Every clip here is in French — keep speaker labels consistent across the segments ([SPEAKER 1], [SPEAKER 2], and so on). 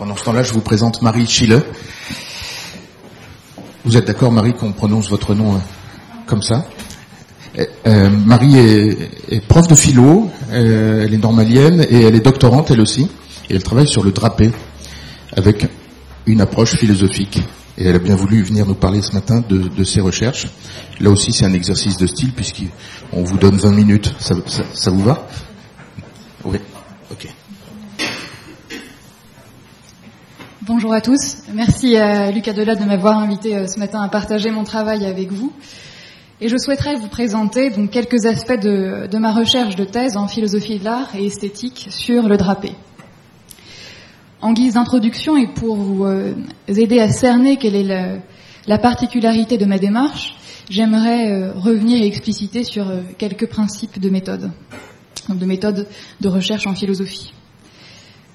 [SPEAKER 1] Pendant ce temps-là, je vous présente Marie Chile. Vous êtes d'accord, Marie, qu'on prononce votre nom euh, comme ça? Euh, Marie est, prof de philo, euh, elle est normalienne et elle est doctorante elle aussi. Et elle travaille sur le drapé avec une approche philosophique. Et elle a bien voulu venir nous parler ce matin de, ses recherches. Là aussi, c'est un exercice de style puisqu'on vous donne 20 minutes. ça vous va? Oui. Ok.
[SPEAKER 2] Bonjour à tous. Merci à Lucas Delat de m'avoir invité euh, ce matin à partager mon travail avec vous. Et je souhaiterais vous présenter donc quelques aspects de, ma recherche de thèse en philosophie de l'art et esthétique sur le drapé. En guise d'introduction et pour vous euh, aider à cerner quelle est la, particularité de ma démarche, j'aimerais euh, revenir et expliciter sur quelques principes de méthode, de méthode de recherche en philosophie.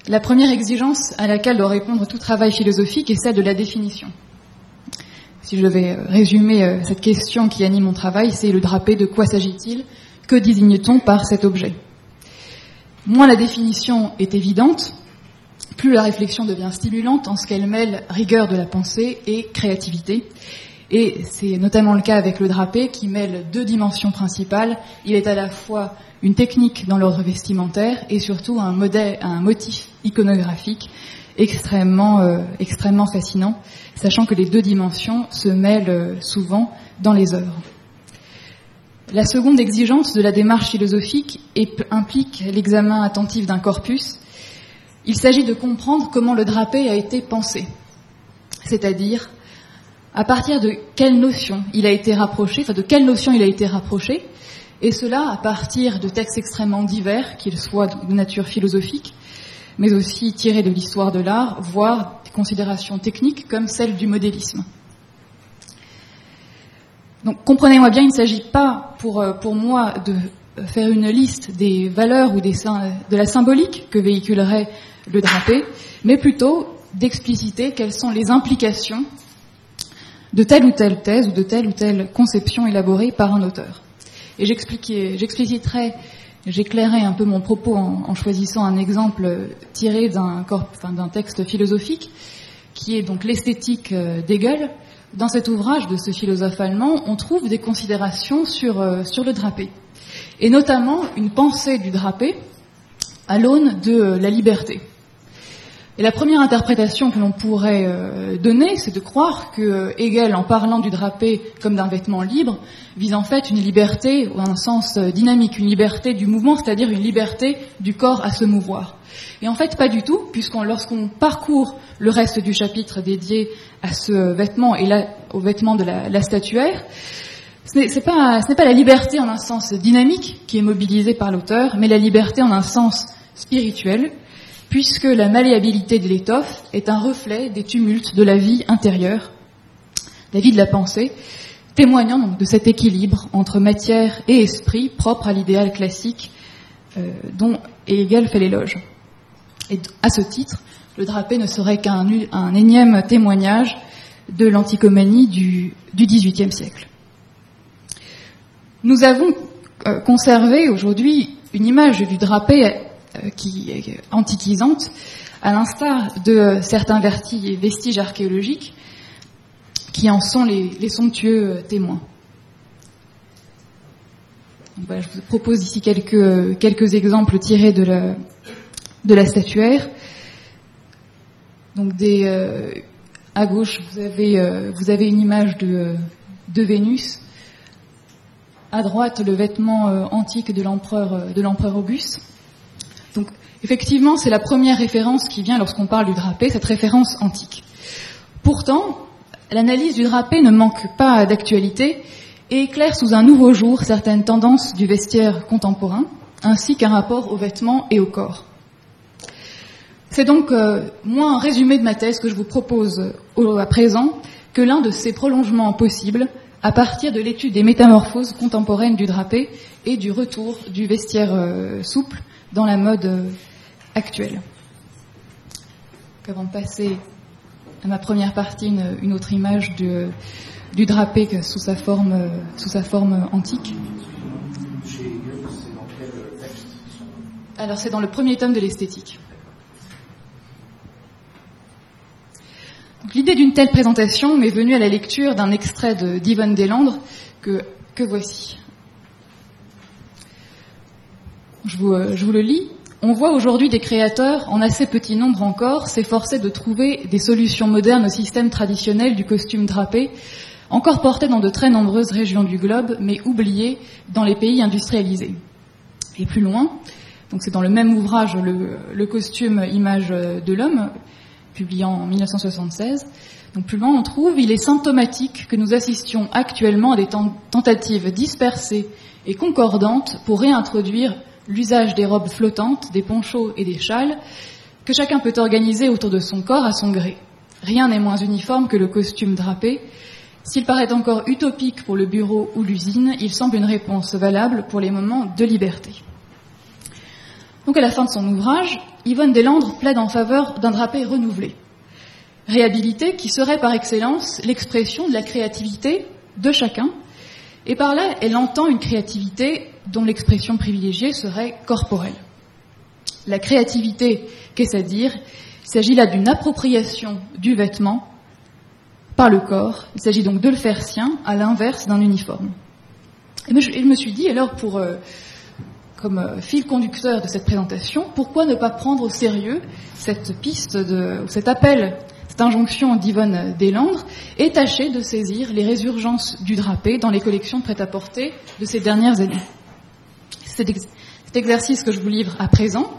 [SPEAKER 2] La première exigence à laquelle doit répondre tout travail philosophique est celle de la définition. Si je vais résumer euh, cette question qui anime mon travail, c'est le drapé, de quoi s'agit-il? Que désigne-t-on par cet objet? Moins la définition est évidente, plus la réflexion devient stimulante en ce qu'elle mêle rigueur de la pensée et créativité. Et c'est notamment le cas avec le drapé qui mêle deux dimensions principales. Il est à la fois une technique dans l'ordre vestimentaire et surtout un, modèle, un motif iconographique extrêmement, euh, extrêmement fascinant, sachant que les deux dimensions se mêlent euh, souvent dans les œuvres. La seconde exigence de la démarche philosophique implique l'examen attentif d'un corpus. Il s'agit de comprendre comment le drapé a été pensé, c'est-à-dire à partir de quelle notion il a été rapproché, enfin de quelle notion il a été rapproché, et cela à partir de textes extrêmement divers, qu'ils soient de nature philosophique, mais aussi tirés de l'histoire de l'art, voire des considérations techniques comme celle du modélisme. Donc comprenez-moi bien, il ne s'agit pas pour, euh, pour moi de faire une liste des valeurs ou des, de la symbolique que véhiculerait le drapé, mais plutôt d'expliciter quelles sont les implications de telle ou telle thèse ou de telle ou telle conception élaborée par un auteur. Et j'expliciterai, j'éclairerai un peu mon propos en, choisissant un exemple tiré d'un texte philosophique, qui est donc l'esthétique euh, d'Hegel. Dans cet ouvrage de ce philosophe allemand, on trouve des considérations sur, euh, sur le drapé, et notamment une pensée du drapé à l'aune de la liberté. Et la première interprétation que l'on pourrait euh, donner, c'est de croire que euh, Hegel, en parlant du drapé comme d'un vêtement libre, vise en fait une liberté, ou un sens euh, dynamique, une liberté du mouvement, c'est-à-dire une liberté du corps à se mouvoir. Et en fait, pas du tout, puisqu'on, lorsqu'on parcourt le reste du chapitre dédié à ce vêtement et là, au vêtement de la, statuaire, ce n'est pas la liberté en un sens dynamique qui est mobilisée par l'auteur, mais la liberté en un sens spirituel, puisque la malléabilité de l'étoffe est un reflet des tumultes de la vie intérieure, la vie de la pensée, témoignant donc de cet équilibre entre matière et esprit propre à l'idéal classique euh, dont Hegel fait l'éloge. Et à ce titre, le drapé ne serait qu'un énième témoignage de l'anticomanie du, XVIIIe siècle. Nous avons euh, conservé aujourd'hui une image du drapé qui est antiquisante, à l'instar de certains vestiges archéologiques qui en sont les, somptueux témoins. je vous propose ici quelques, exemples tirés de la, statuaire. Donc euh, à gauche, vous avez, euh, une image de, Vénus. À droite, le vêtement antique de l'empereur Auguste. Donc, effectivement, c'est la première référence qui vient lorsqu'on parle du drapé, cette référence antique. Pourtant, l'analyse du drapé ne manque pas d'actualité et éclaire sous un nouveau jour certaines tendances du vestiaire contemporain, ainsi qu'un rapport aux vêtements et au corps. C'est donc euh, moins un résumé de ma thèse que je vous propose à présent que l'un de ces prolongements possibles à partir de l'étude des métamorphoses contemporaines du drapé et du retour du vestiaire euh, souple dans la mode euh, actuelle. Avant de passer à ma première partie, une, autre image du drapé sous sa forme, euh, sous sa forme antique. Alors c'est dans le premier tome de l'esthétique. L'idée d'une telle présentation m'est venue à la lecture d'un extrait de d'Yvonne Deslandres que, que voici. Je vous, je vous le lis. On voit aujourd'hui des créateurs, en assez petit nombre encore, s'efforcer de trouver des solutions modernes au système traditionnel du costume drapé, encore porté dans de très nombreuses régions du globe, mais oublié dans les pays industrialisés. Et plus loin, donc c'est dans le même ouvrage, le, le costume Image de l'homme, publié en 1976. Donc plus loin, on trouve, il est symptomatique que nous assistions actuellement à des tentatives dispersées et concordantes pour réintroduire l'usage des robes flottantes, des ponchos et des châles, que chacun peut organiser autour de son corps à son gré. Rien n'est moins uniforme que le costume drapé. S'il paraît encore utopique pour le bureau ou l'usine, il semble une réponse valable pour les moments de liberté. Donc à la fin de son ouvrage, Yvonne Deslandres plaide en faveur d'un drapé renouvelé. Réhabilité qui serait par excellence l'expression de la créativité de chacun. Et par là, elle entend une créativité dont l'expression privilégiée serait corporelle. La créativité, qu'est-ce à dire? Il s'agit là d'une appropriation du vêtement par le corps. Il s'agit donc de le faire sien, à l'inverse d'un uniforme. Et je, me suis dit, alors, pour, euh, comme euh, fil conducteur de cette présentation, pourquoi ne pas prendre au sérieux cette piste, de, cet appel, cette injonction d'Yvonne Deslandres, et tâcher de saisir les résurgences du drapé dans les collections prêt-à-porter de ces dernières années? Cet, exercice que je vous livre à présent,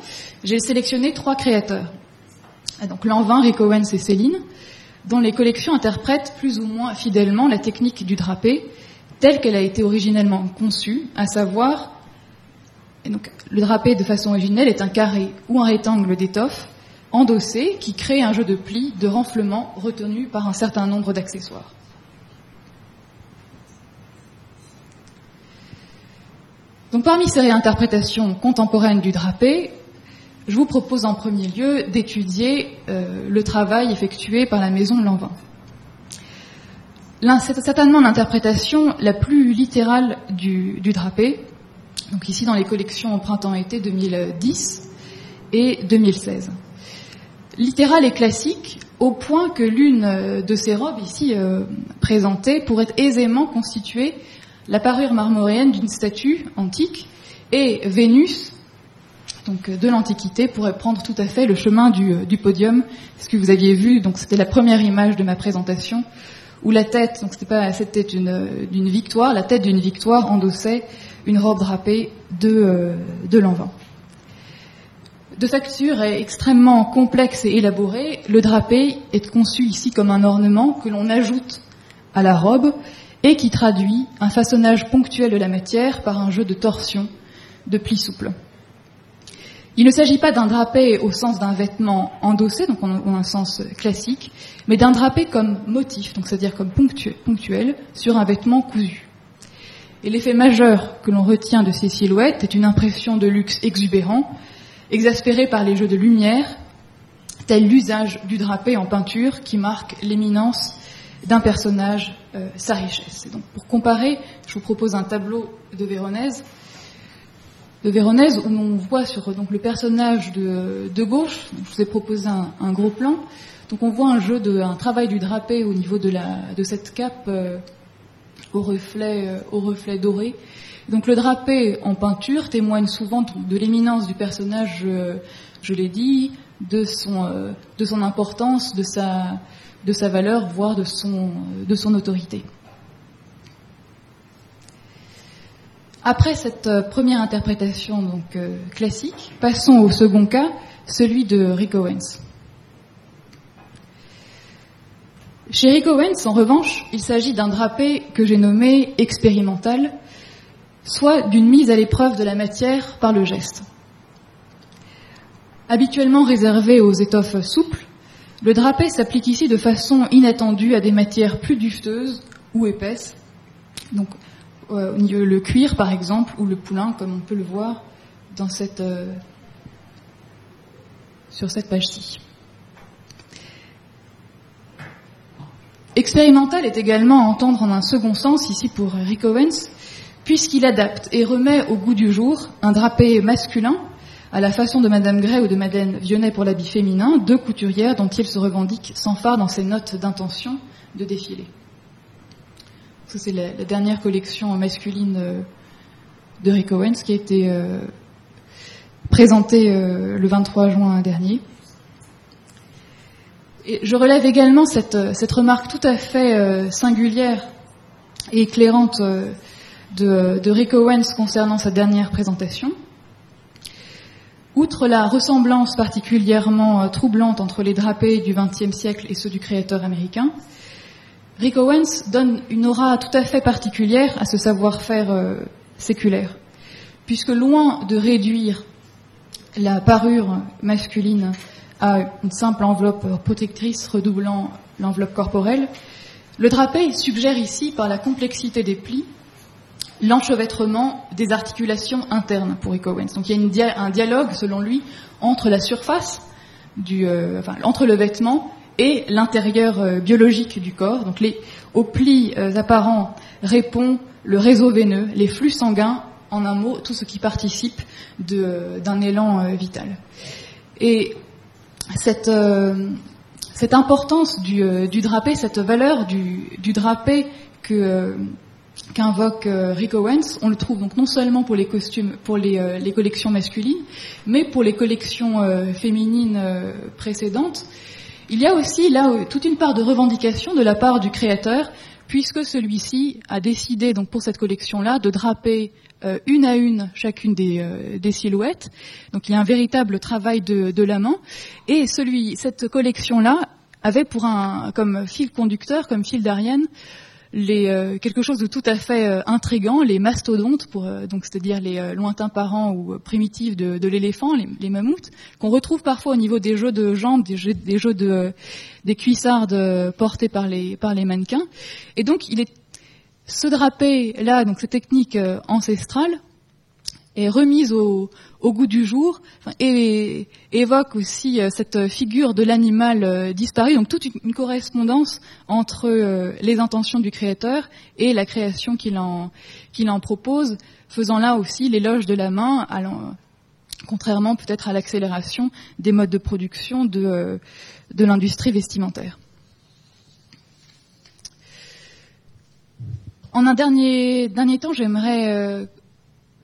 [SPEAKER 2] j'ai sélectionné trois créateurs. Ah, donc Lanvin, Rick Owens et Céline, dont les collections interprètent plus ou moins fidèlement la technique du drapé telle qu'elle a été originellement conçue, à savoir, le drapé de façon originelle est un carré ou un rectangle d'étoffe endossé qui crée un jeu de plis, de renflement retenu par un certain nombre d'accessoires. Donc parmi ces réinterprétations contemporaines du drapé, je vous propose en premier lieu d'étudier euh, le travail effectué par la maison Lanvin. C'est certainement l'interprétation la plus littérale du, drapé, donc ici dans les collections au printemps-été 2010 et 2016. Littérale et classique, au point que l'une de ces robes ici euh, présentées pourrait aisément constituer la parure marmoréenne d'une statue antique et Vénus, donc de l'Antiquité, pourrait prendre tout à fait le chemin du, podium. Ce que vous aviez vu, donc c'était la première image de ma présentation, où la tête, donc c'était pas cette tête d'une victoire, la tête d'une victoire endossait une robe drapée de, euh, de. De facture est extrêmement complexe et élaborée, le drapé est conçu ici comme un ornement que l'on ajoute à la robe et qui traduit un façonnage ponctuel de la matière par un jeu de torsion, de plis souples. Il ne s'agit pas d'un drapé au sens d'un vêtement endossé, donc en, un sens classique, mais d'un drapé comme motif, donc c'est-à-dire comme ponctuel, sur un vêtement cousu. Et l'effet majeur que l'on retient de ces silhouettes est une impression de luxe exubérant, exaspéré par les jeux de lumière, tel l'usage du drapé en peinture qui marque l'éminence d'un personnage euh, sa richesse. Et donc, pour comparer, je vous propose un tableau de Véronèse, de Véronèse où on voit sur donc le personnage de, de gauche. je vous ai proposé un, gros plan. Donc, on voit un jeu de, un travail du drapé au niveau de la de cette cape euh, au reflet euh, au reflet doré. Donc, le drapé en peinture témoigne souvent de l'éminence du personnage. je l'ai dit, de son de son importance, de sa de sa valeur, voire de son, autorité. Après cette euh, première interprétation donc euh, classique, passons au second cas, celui de Rick Owens. Chez Rick Owens, en revanche, il s'agit d'un drapé que j'ai nommé expérimental, soit d'une mise à l'épreuve de la matière par le geste. Habituellement réservé aux étoffes souples, le drapé s'applique ici de façon inattendue à des matières plus dufteuses ou épaisses. Donc, euh, le cuir, par exemple, ou le poulain, comme on peut le voir euh, sur cette page-ci. Expérimental est également à entendre en un second sens ici pour Rick Owens, puisqu'il adapte et remet au goût du jour un drapé masculin à la façon de Madame Gray ou de Madeleine Vionnet pour l'habit féminin, deux couturières dont il se revendique sans phare dans ses notes d'intention de défiler. Ça, c'est la, dernière collection masculine euh, de Rick Owens qui a été euh, présentée euh, le 23 juin dernier. Je relève également cette, remarque tout à fait singulière et éclairante de Rick Owens concernant sa dernière présentation. Outre la ressemblance particulièrement troublante entre les drapés du XXe siècle et ceux du créateur américain, Rick Owens donne une aura tout à fait particulière à ce savoir-faire euh, séculaire, puisque loin de réduire la parure masculine à une simple enveloppe protectrice redoublant l'enveloppe corporelle, le drapé suggère ici, par la complexité des plis, l'enchevêtrement des articulations internes pour Rick. Donc il y a un dialogue, selon lui, entre la surface, du, euh, entre le vêtement et l'intérieur euh, biologique du corps. Donc les, aux plis euh, apparents répond le réseau veineux, les flux sanguins, en un mot, tout ce qui participe d'un élan vital. Et cette, cette importance du, du, drapé, cette valeur du, du drapé que qu'invoque Rick Owens, on le trouve donc non seulement pour les costumes, pour les, les collections masculines, mais pour les collections féminines précédentes. Il y a aussi là toute une part de revendication de la part du créateur, puisque celui-ci a décidé donc pour cette collection-là de draper euh, une à une chacune euh, des, silhouettes. Donc il y a un véritable travail de, de la main. Et celui, cette collection-là avait pour un comme fil conducteur, comme fil d'Ariane, les, euh, quelque chose de tout à fait euh, intrigant, les mastodontes, pour, euh, donc c'est-à-dire les lointains parents ou primitifs de, l'éléphant, les, mammouths, qu'on retrouve parfois au niveau des jeux de jambes, des jeux, des, de, des cuissardes portés par les, par les mannequins. Et donc, il est ce drapé là, donc cette technique ancestrale, est remise au, goût du jour et évoque aussi euh, cette figure de l'animal euh, disparu, donc toute une, correspondance entre euh, les intentions du créateur et la création qu'il en, en propose, faisant là aussi l'éloge de la main, contrairement peut-être à l'accélération des modes de production de, de l'industrie vestimentaire. En un dernier, dernier temps, j'aimerais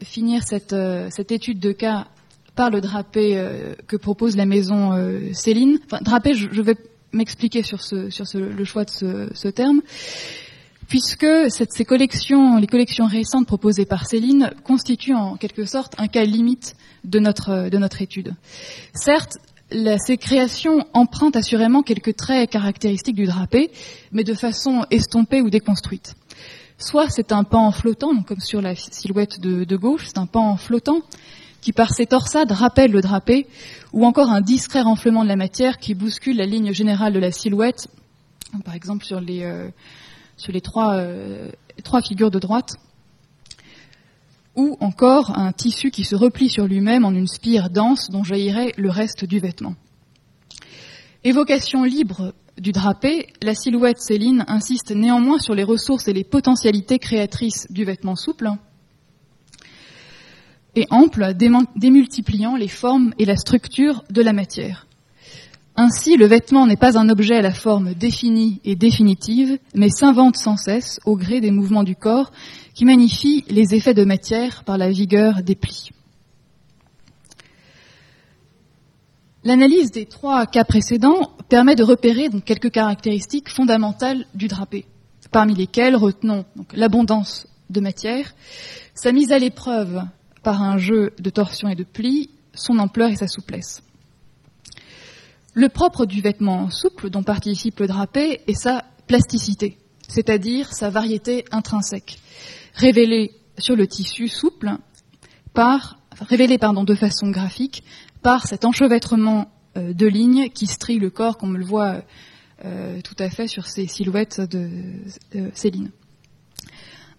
[SPEAKER 2] finir cette, euh, cette, étude de cas par le drapé euh, que propose la maison euh, Céline. Enfin, drapé, je, vais m'expliquer sur, le choix de ce, terme, puisque ces collections, les collections récentes proposées par Céline constituent en quelque sorte un cas limite de notre, de notre étude. Certes, ces créations empruntent assurément quelques traits caractéristiques du drapé, mais de façon estompée ou déconstruite. Soit c'est un pan flottant, comme sur la silhouette de, gauche, c'est un pan flottant qui par ses torsades rappelle le drapé, ou encore un discret renflement de la matière qui bouscule la ligne générale de la silhouette, par exemple sur les, euh, sur les trois, euh, trois figures de droite, ou encore un tissu qui se replie sur lui-même en une spire dense dont jaillirait le reste du vêtement. Évocation libre du drapé, la silhouette Céline insiste néanmoins sur les ressources et les potentialités créatrices du vêtement souple et ample, démultipliant les formes et la structure de la matière. Ainsi, le vêtement n'est pas un objet à la forme définie et définitive, mais s'invente sans cesse au gré des mouvements du corps qui magnifient les effets de matière par la vigueur des plis. L'analyse des trois cas précédents permet de repérer quelques caractéristiques fondamentales du drapé, parmi lesquelles retenons l'abondance de matière, sa mise à l'épreuve par un jeu de torsion et de plis, son ampleur et sa souplesse. Le propre du vêtement souple dont participe le drapé est sa plasticité, c'est-à-dire sa variété intrinsèque, révélée sur le tissu souple par, révélée pardon, de façon graphique par cet enchevêtrement euh, de lignes qui strie le corps, comme on le voit euh, tout à fait sur ces silhouettes de, Céline.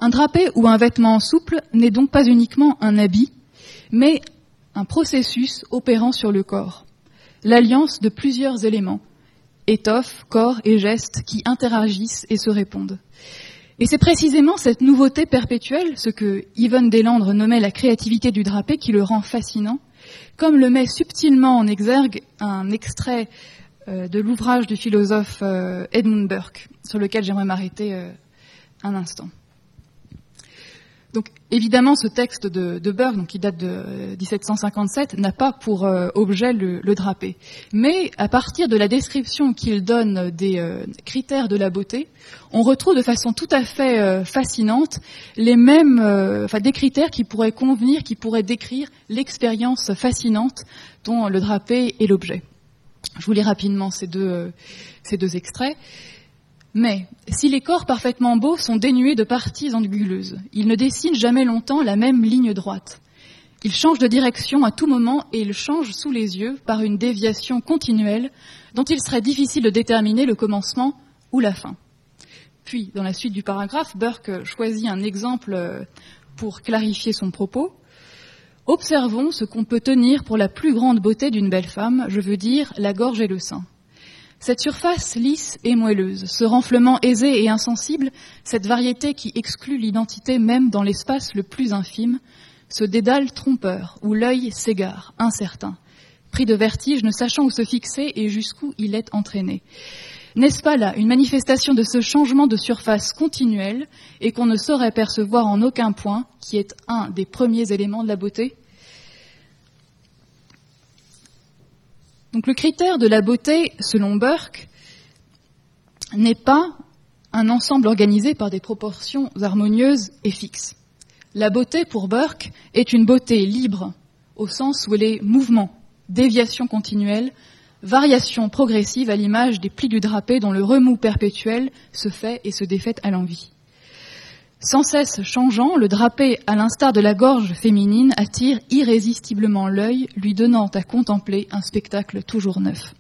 [SPEAKER 2] Un drapé ou un vêtement souple n'est donc pas uniquement un habit, mais un processus opérant sur le corps, l'alliance de plusieurs éléments, étoffe, corps et gestes qui interagissent et se répondent. Et c'est précisément cette nouveauté perpétuelle, ce que Yvonne Deslandres nommait la créativité du drapé, qui le rend fascinant comme le met subtilement en exergue un extrait euh, de l'ouvrage du philosophe euh, Edmund Burke, sur lequel j'aimerais m'arrêter euh, un instant. Donc évidemment, ce texte de, Burke, donc, qui date de 1757, n'a pas pour objet le, drapé. Mais à partir de la description qu'il donne des critères de la beauté, on retrouve de façon tout à fait fascinante les mêmes, enfin des critères qui pourraient convenir, qui pourraient décrire l'expérience fascinante dont le drapé est l'objet. Je vous lis rapidement ces deux, euh, ces deux extraits. Mais si les corps parfaitement beaux sont dénués de parties anguleuses, ils ne dessinent jamais longtemps la même ligne droite. Ils changent de direction à tout moment et ils changent sous les yeux par une déviation continuelle dont il serait difficile de déterminer le commencement ou la fin. Puis, dans la suite du paragraphe, Burke choisit un exemple euh, pour clarifier son propos. Observons ce qu'on peut tenir pour la plus grande beauté d'une belle femme, je veux dire la gorge et le sein. Cette surface lisse et moelleuse, ce renflement aisé et insensible, cette variété qui exclut l'identité même dans l'espace le plus infime, ce dédale trompeur où l'œil s'égare, incertain, pris de vertige, ne sachant où se fixer et jusqu'où il est entraîné. N'est-ce pas là une manifestation de ce changement de surface continuel et qu'on ne saurait percevoir en aucun point, qui est un des premiers éléments de la beauté? Donc le critère de la beauté, selon Burke, n'est pas un ensemble organisé par des proportions harmonieuses et fixes. La beauté, pour Burke, est une beauté libre, au sens où elle est mouvement, déviation continuelle, variation progressive à l'image des plis du drapé dont le remous perpétuel se fait et se défait à l'envie. Sans cesse changeant, le drapé, à l'instar de la gorge féminine, attire irrésistiblement l'œil, lui donnant à contempler un spectacle toujours neuf.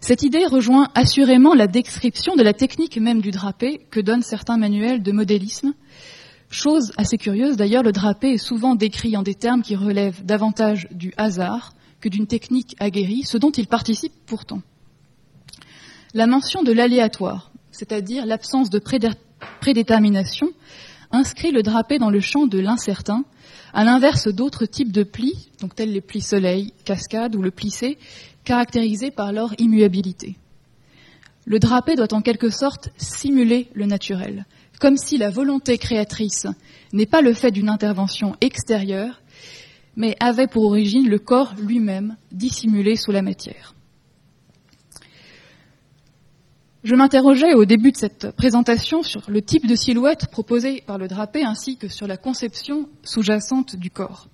[SPEAKER 2] Cette idée rejoint assurément la description de la technique même du drapé que donnent certains manuels de modélisme. Chose assez curieuse, d'ailleurs, le drapé est souvent décrit en des termes qui relèvent davantage du hasard, que d'une technique aguerrie, ce dont il participe pourtant. La mention de l'aléatoire, c'est-à-dire l'absence de prédétermination, inscrit le drapé dans le champ de l'incertain, à l'inverse d'autres types de plis, donc tels les plis soleil, cascade ou le plissé, caractérisés par leur immuabilité. Le drapé doit en quelque sorte simuler le naturel, comme si la volonté créatrice n'est pas le fait d'une intervention extérieure, mais avait pour origine le corps lui-même dissimulé sous la matière. Je m'interrogeais au début de cette présentation sur le type de silhouette proposée par le drapé ainsi que sur la conception sous-jacente du corps.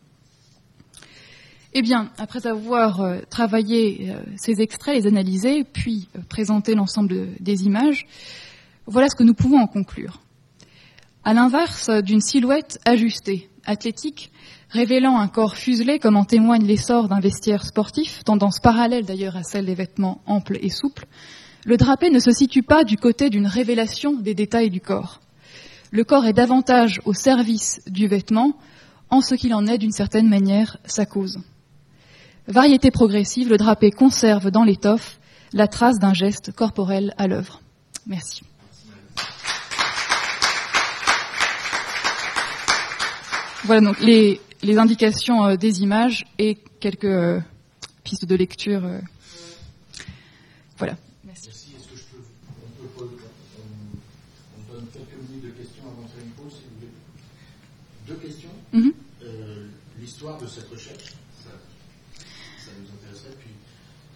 [SPEAKER 2] Eh bien, après avoir euh, travaillé euh, ces extraits, les analysés, puis euh, présenté l'ensemble des images, voilà ce que nous pouvons en conclure. À l'inverse d'une silhouette ajustée, athlétique, révélant un corps fuselé comme en témoigne l'essor d'un vestiaire sportif, tendance parallèle d'ailleurs à celle des vêtements amples et souples, le drapé ne se situe pas du côté d'une révélation des détails du corps. Le corps est davantage au service du vêtement, en ce qu'il en est d'une certaine manière sa cause. Variété progressive, le drapé conserve dans l'étoffe la trace d'un geste corporel à l'œuvre. Merci. Voilà donc les, indications euh, des images et quelques euh, pistes de lecture. Euh. Voilà.
[SPEAKER 1] Merci. Est-ce que je peux, on, peut, on, on, donne quelques minutes de questions avant de faire une pause, si vous voulez. Deux questions. Mm -hmm. euh, L'histoire de cette recherche, ça, ça nous intéresserait. Puis,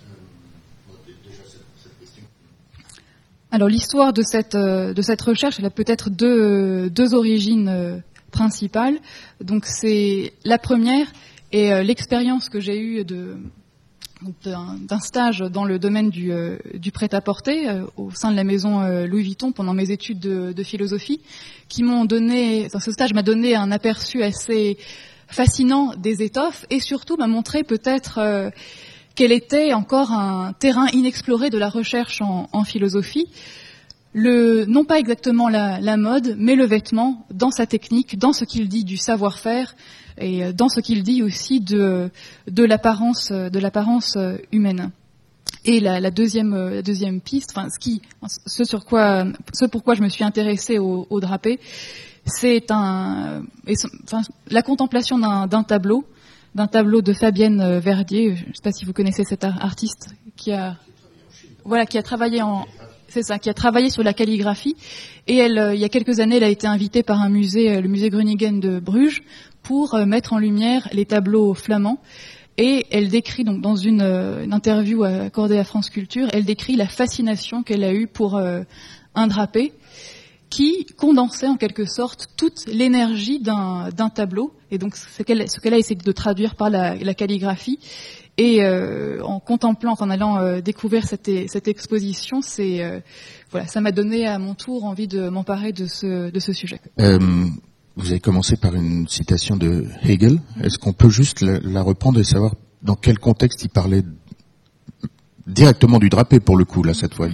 [SPEAKER 1] euh, déjà cette, cette question.
[SPEAKER 2] Alors l'histoire de cette, de cette recherche, elle a peut-être deux, deux origines principales. Donc c'est la première et euh, l'expérience que j'ai eue de d'un stage dans le domaine du, euh, prêt-à-porter euh, au sein de la maison euh, Louis Vuitton pendant mes études de, philosophie, qui m'ont donné, ce stage m'a donné un aperçu assez fascinant des étoffes et surtout m'a montré peut-être euh, quel était encore un terrain inexploré de la recherche en philosophie, le, non pas exactement la, la, mode, mais le vêtement dans sa technique, dans ce qu'il dit du savoir-faire et dans ce qu'il dit aussi de, de l'apparence, de l'apparence humaine. Et la, la, deuxième, la deuxième piste, enfin, ce, qui, ce sur quoi, ce pourquoi je me suis intéressée au, au drapé, c'est enfin, la contemplation d'un tableau d'un tableau de Fabienne Verdier. Je ne sais pas si vous connaissez cet artiste qui a, voilà, qui a travaillé en, c'est ça, qui a travaillé sur la calligraphie. Et elle, il y a quelques années, elle a été invitée par un musée, le musée Groningen de Bruges, pour mettre en lumière les tableaux flamands. Et elle décrit donc dans une, interview accordée à France Culture, elle décrit la fascination qu'elle a eue pour un drapé qui condensait en quelque sorte toute l'énergie d'un tableau. Et donc ce qu'elle a essayé de traduire par la, calligraphie. Et euh, en contemplant, en allant euh, découvrir cette, cette exposition, c'est euh, voilà, ça m'a donné à mon tour envie de m'emparer de ce, de ce sujet.
[SPEAKER 1] vous avez commencé par une citation de Hegel. Est-ce qu'on peut juste la, la reprendre et savoir dans quel contexte il parlait directement du drapé pour le coup là cette fois?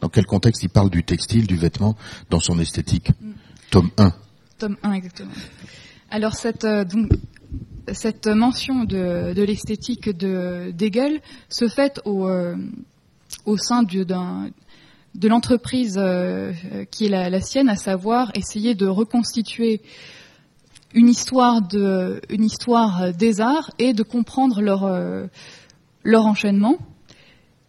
[SPEAKER 1] Dans quel contexte il parle du textile, du vêtement dans son esthétique? Mm. Tome 1.
[SPEAKER 2] Tome 1 exactement. Alors cette donc cette mention de, l'esthétique de d'Hegel se fait au euh, sein de l'entreprise euh, qui est la, sienne, à savoir essayer de reconstituer une histoire de une histoire des arts et de comprendre leur leur enchaînement.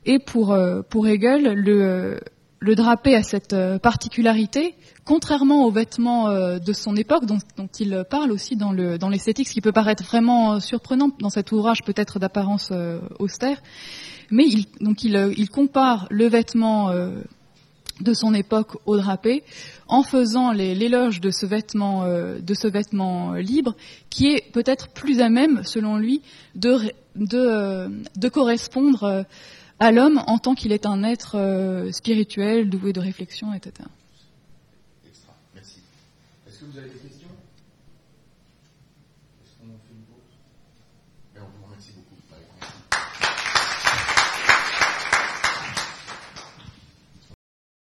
[SPEAKER 2] Et pour, euh, pour Hegel, le, le drapé a cette euh, particularité, contrairement aux vêtements euh, de son époque, dont, il parle aussi dans, le, dans l'esthétique, ce qui peut paraître vraiment surprenant dans cet ouvrage peut-être d'apparence austère. Mais il, donc il, compare le vêtement de son époque au drapé, en faisant l'éloge de ce vêtement, libre, qui est peut-être plus à même, selon lui, de correspondre à l'homme en tant qu'il est un être euh, spirituel, doué de réflexion, etc.